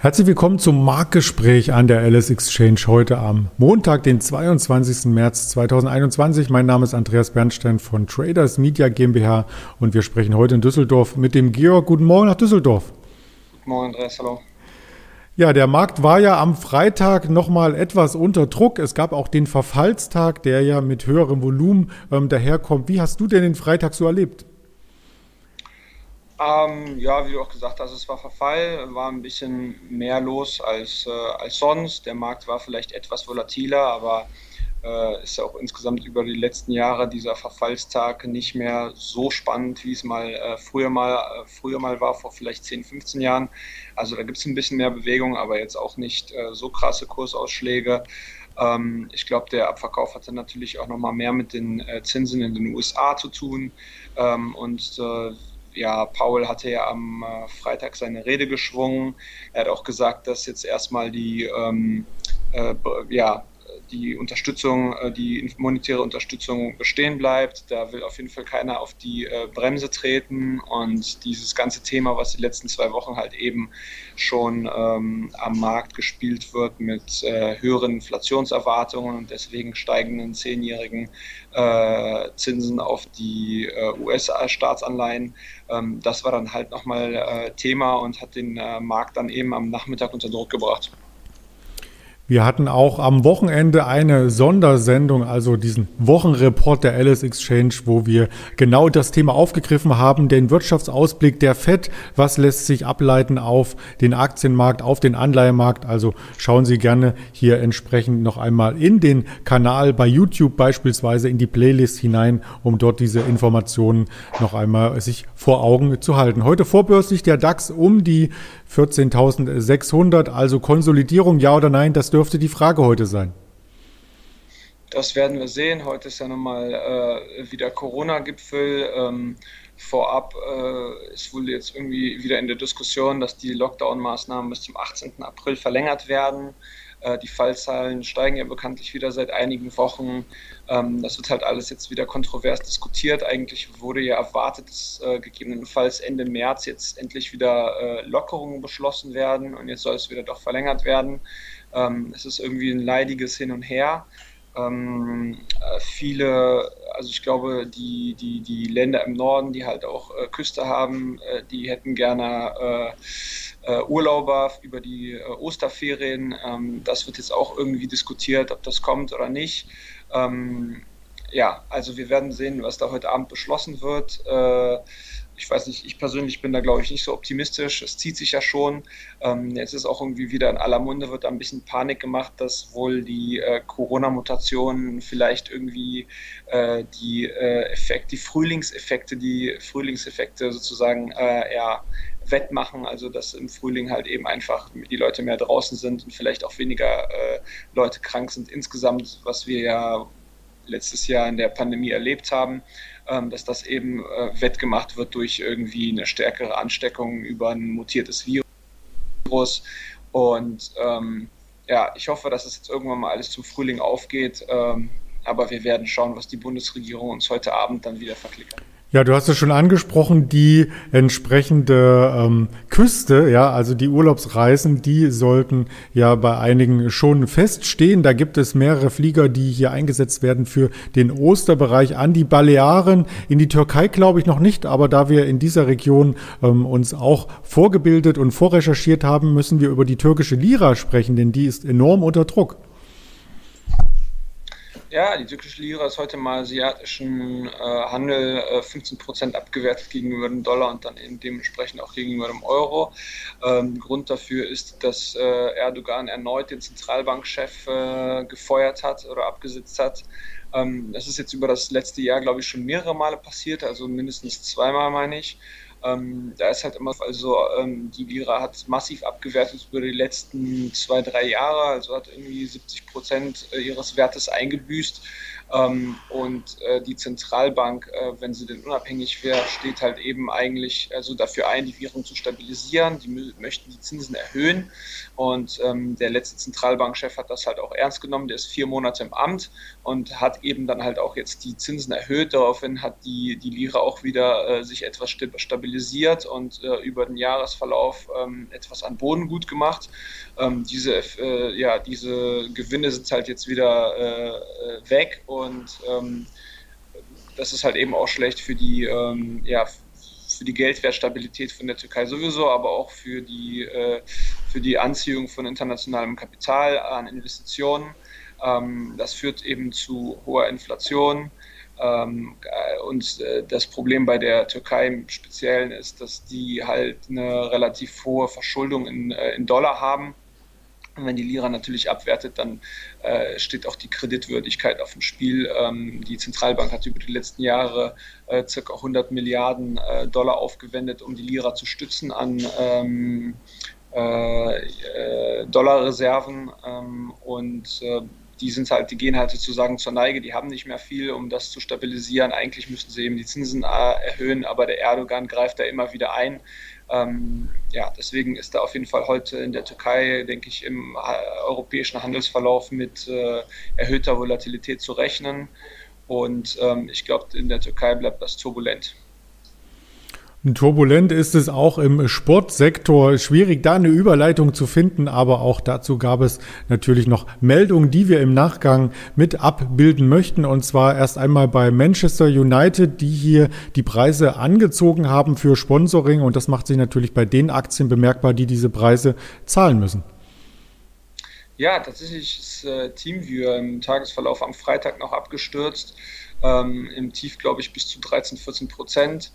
Herzlich willkommen zum Marktgespräch an der Alice Exchange heute am Montag, den 22. März 2021. Mein Name ist Andreas Bernstein von Traders Media GmbH und wir sprechen heute in Düsseldorf mit dem Georg. Guten Morgen nach Düsseldorf. Guten Morgen, Andreas. Hallo. Ja, der Markt war ja am Freitag nochmal etwas unter Druck. Es gab auch den Verfallstag, der ja mit höherem Volumen ähm, daherkommt. Wie hast du denn den Freitag so erlebt? Ähm, ja, wie du auch gesagt hast, es war Verfall, war ein bisschen mehr los als, äh, als sonst. Der Markt war vielleicht etwas volatiler, aber äh, ist ja auch insgesamt über die letzten Jahre dieser Verfallstag nicht mehr so spannend, wie es mal äh, früher mal äh, früher mal war, vor vielleicht 10, 15 Jahren. Also da gibt es ein bisschen mehr Bewegung, aber jetzt auch nicht äh, so krasse Kursausschläge. Ähm, ich glaube, der Abverkauf hatte natürlich auch nochmal mehr mit den äh, Zinsen in den USA zu tun. Ähm, und ja, Paul hatte ja am äh, Freitag seine Rede geschwungen. Er hat auch gesagt, dass jetzt erstmal die ähm, äh, ja, die Unterstützung, äh, die monetäre Unterstützung bestehen bleibt. Da will auf jeden Fall keiner auf die äh, Bremse treten. Und dieses ganze Thema, was die letzten zwei Wochen halt eben schon ähm, am Markt gespielt wird mit äh, höheren Inflationserwartungen und deswegen steigenden zehnjährigen äh, Zinsen auf die äh, US-Staatsanleihen, ähm, das war dann halt nochmal äh, Thema und hat den Markt dann eben am Nachmittag unter Druck gebracht. Wir hatten auch am Wochenende eine Sondersendung, also diesen Wochenreport der Alice Exchange, wo wir genau das Thema aufgegriffen haben, den Wirtschaftsausblick der FED. Was lässt sich ableiten auf den Aktienmarkt, auf den Anleihemarkt? Also schauen Sie gerne hier entsprechend noch einmal in den Kanal bei YouTube beispielsweise in die Playlist hinein, um dort diese Informationen noch einmal sich vor Augen zu halten. Heute vorbörslich der DAX um die 14.600, also Konsolidierung, ja oder nein, das dürfte die Frage heute sein. Das werden wir sehen. Heute ist ja nochmal äh, wieder Corona-Gipfel. Ähm, vorab äh, ist wohl jetzt irgendwie wieder in der Diskussion, dass die Lockdown-Maßnahmen bis zum 18. April verlängert werden. Äh, die Fallzahlen steigen ja bekanntlich wieder seit einigen Wochen. Ähm, das wird halt alles jetzt wieder kontrovers diskutiert. Eigentlich wurde ja erwartet, dass äh, gegebenenfalls Ende März jetzt endlich wieder äh, Lockerungen beschlossen werden und jetzt soll es wieder doch verlängert werden. Ähm, es ist irgendwie ein leidiges Hin und Her. Ähm, viele, also ich glaube, die, die, die Länder im Norden, die halt auch äh, Küste haben, äh, die hätten gerne äh, äh Urlauber über die äh, Osterferien. Ähm, das wird jetzt auch irgendwie diskutiert, ob das kommt oder nicht. Ähm, ja, also wir werden sehen, was da heute Abend beschlossen wird. Äh, ich weiß nicht, ich persönlich bin da, glaube ich, nicht so optimistisch. Es zieht sich ja schon. Ähm, jetzt ist auch irgendwie wieder in aller Munde, wird da ein bisschen Panik gemacht, dass wohl die äh, Corona-Mutationen vielleicht irgendwie äh, die äh, Effekte, die Frühlingseffekte, die Frühlingseffekte sozusagen äh, ja, wettmachen, also dass im Frühling halt eben einfach die Leute mehr draußen sind und vielleicht auch weniger äh, Leute krank sind insgesamt, was wir ja letztes Jahr in der Pandemie erlebt haben, ähm, dass das eben äh, wettgemacht wird durch irgendwie eine stärkere Ansteckung über ein mutiertes Virus. Und ähm, ja, ich hoffe, dass es jetzt irgendwann mal alles zum Frühling aufgeht. Ähm, aber wir werden schauen, was die Bundesregierung uns heute Abend dann wieder verklickert. Ja, du hast es schon angesprochen, die entsprechende ähm, Küste, ja, also die Urlaubsreisen, die sollten ja bei einigen schon feststehen. Da gibt es mehrere Flieger, die hier eingesetzt werden für den Osterbereich an die Balearen. In die Türkei glaube ich noch nicht, aber da wir in dieser Region ähm, uns auch vorgebildet und vorrecherchiert haben, müssen wir über die türkische Lira sprechen, denn die ist enorm unter Druck. Ja, die türkische Lira ist heute im asiatischen äh, Handel äh, 15% abgewertet gegenüber dem Dollar und dann eben dementsprechend auch gegenüber dem Euro. Ähm, Grund dafür ist, dass äh, Erdogan erneut den Zentralbankchef äh, gefeuert hat oder abgesetzt hat. Ähm, das ist jetzt über das letzte Jahr, glaube ich, schon mehrere Male passiert, also mindestens zweimal, meine ich. Ähm, da ist halt immer, also ähm, die Lira hat massiv abgewertet über die letzten zwei, drei Jahre, also hat irgendwie 70 Prozent äh, ihres Wertes eingebüßt. Ähm, und äh, die Zentralbank, äh, wenn sie denn unabhängig wäre, steht halt eben eigentlich also dafür ein, die Währung zu stabilisieren. Die möchten die Zinsen erhöhen. Und ähm, der letzte Zentralbankchef hat das halt auch ernst genommen. Der ist vier Monate im Amt und hat eben dann halt auch jetzt die Zinsen erhöht. Daraufhin hat die, die Lira auch wieder äh, sich etwas stabilisiert und äh, über den Jahresverlauf ähm, etwas an Boden gut gemacht. Ähm, diese, äh, ja, diese Gewinne sind halt jetzt wieder weg und ähm, das ist halt eben auch schlecht für die, ähm, ja, für die Geldwertstabilität von der Türkei sowieso, aber auch für die, äh, für die Anziehung von internationalem Kapital an Investitionen. Ähm, das führt eben zu hoher Inflation. Ähm, äh, und äh, das Problem bei der Türkei im Speziellen ist, dass die halt eine relativ hohe Verschuldung in, äh, in Dollar haben. Und wenn die Lira natürlich abwertet, dann äh, steht auch die Kreditwürdigkeit auf dem Spiel. Ähm, die Zentralbank hat über die letzten Jahre äh, ca. 100 Milliarden äh, Dollar aufgewendet, um die Lira zu stützen an ähm, Dollarreserven. Ähm, und die sind halt, die gehen halt sozusagen zur Neige, die haben nicht mehr viel, um das zu stabilisieren. Eigentlich müssten sie eben die Zinsen äh, erhöhen, aber der Erdogan greift da immer wieder ein. Ähm, ja, deswegen ist da auf jeden Fall heute in der Türkei, denke ich, im äh, europäischen Handelsverlauf mit äh, erhöhter Volatilität zu rechnen. Und ähm, ich glaube, in der Türkei bleibt das turbulent. Turbulent ist es auch im Sportsektor. Schwierig, da eine Überleitung zu finden, aber auch dazu gab es natürlich noch Meldungen, die wir im Nachgang mit abbilden möchten. Und zwar erst einmal bei Manchester United, die hier die Preise angezogen haben für Sponsoring. Und das macht sich natürlich bei den Aktien bemerkbar, die diese Preise zahlen müssen. Ja, tatsächlich ist äh, Teamviewer im Tagesverlauf am Freitag noch abgestürzt. Ähm, Im Tief, glaube ich, bis zu 13, 14 Prozent.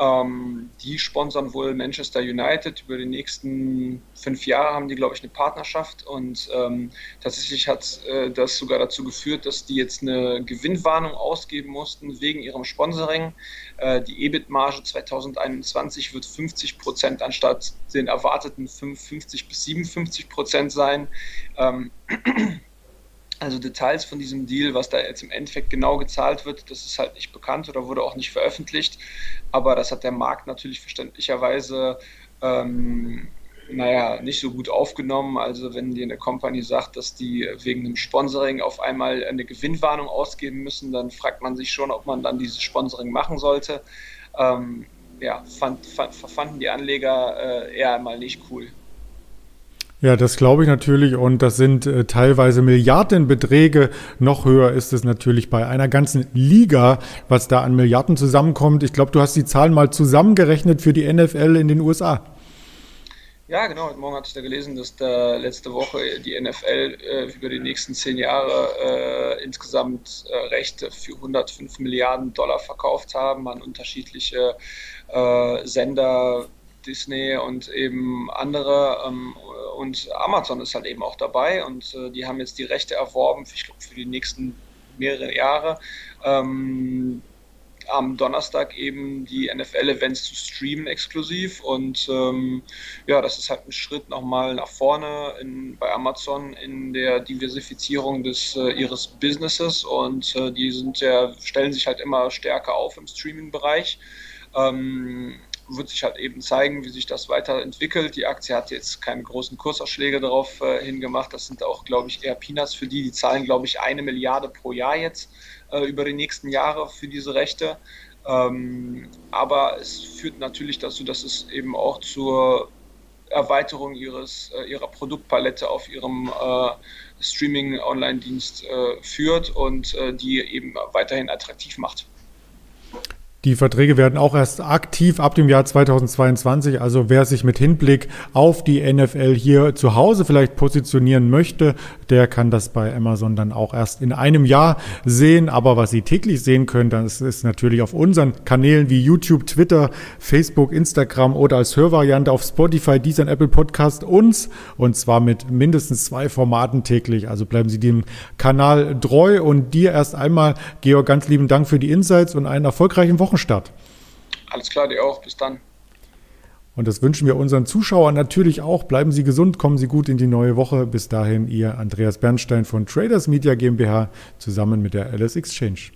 Ähm, die sponsern wohl Manchester United. Über die nächsten fünf Jahre haben die, glaube ich, eine Partnerschaft. Und ähm, tatsächlich hat äh, das sogar dazu geführt, dass die jetzt eine Gewinnwarnung ausgeben mussten wegen ihrem Sponsoring. Äh, die EBIT-Marge 2021 wird 50 Prozent anstatt den erwarteten 55 bis 57 Prozent sein. Ähm, Also Details von diesem Deal, was da jetzt im Endeffekt genau gezahlt wird, das ist halt nicht bekannt oder wurde auch nicht veröffentlicht. Aber das hat der Markt natürlich verständlicherweise, ähm, naja, nicht so gut aufgenommen. Also wenn dir eine Company sagt, dass die wegen einem Sponsoring auf einmal eine Gewinnwarnung ausgeben müssen, dann fragt man sich schon, ob man dann dieses Sponsoring machen sollte. Ähm, ja, fand, fand, fanden die Anleger äh, eher mal nicht cool. Ja, das glaube ich natürlich und das sind äh, teilweise Milliardenbeträge. Noch höher ist es natürlich bei einer ganzen Liga, was da an Milliarden zusammenkommt. Ich glaube, du hast die Zahlen mal zusammengerechnet für die NFL in den USA. Ja, genau. Heute Morgen hatte ich da gelesen, dass da letzte Woche die NFL äh, über die nächsten zehn Jahre äh, insgesamt äh, Rechte für 105 Milliarden Dollar verkauft haben an unterschiedliche äh, Sender, Disney und eben andere. Ähm, und Amazon ist halt eben auch dabei und äh, die haben jetzt die Rechte erworben, ich glaube, für die nächsten mehrere Jahre. Ähm, am Donnerstag eben die NFL-Events zu streamen exklusiv und ähm, ja, das ist halt ein Schritt nochmal nach vorne in, bei Amazon in der Diversifizierung des äh, ihres Businesses und äh, die sind ja, stellen sich halt immer stärker auf im Streaming-Bereich. Ähm, wird sich halt eben zeigen, wie sich das weiterentwickelt. Die Aktie hat jetzt keine großen Kursausschläge darauf äh, hingemacht. Das sind auch, glaube ich, eher Peanuts für die. Die zahlen, glaube ich, eine Milliarde pro Jahr jetzt äh, über die nächsten Jahre für diese Rechte. Ähm, aber es führt natürlich dazu, dass es eben auch zur Erweiterung ihres, äh, ihrer Produktpalette auf ihrem äh, Streaming-Online-Dienst äh, führt und äh, die eben weiterhin attraktiv macht. Die Verträge werden auch erst aktiv ab dem Jahr 2022. Also wer sich mit Hinblick auf die NFL hier zu Hause vielleicht positionieren möchte, der kann das bei Amazon dann auch erst in einem Jahr sehen. Aber was Sie täglich sehen können, das ist natürlich auf unseren Kanälen wie YouTube, Twitter, Facebook, Instagram oder als Hörvariante auf Spotify, Deezer Apple Podcast uns. Und zwar mit mindestens zwei Formaten täglich. Also bleiben Sie dem Kanal treu und dir erst einmal, Georg, ganz lieben Dank für die Insights und einen erfolgreichen Wochenstart. Alles klar, dir auch. Bis dann. Und das wünschen wir unseren Zuschauern natürlich auch. Bleiben Sie gesund, kommen Sie gut in die neue Woche. Bis dahin, Ihr Andreas Bernstein von Traders Media GmbH zusammen mit der LS Exchange.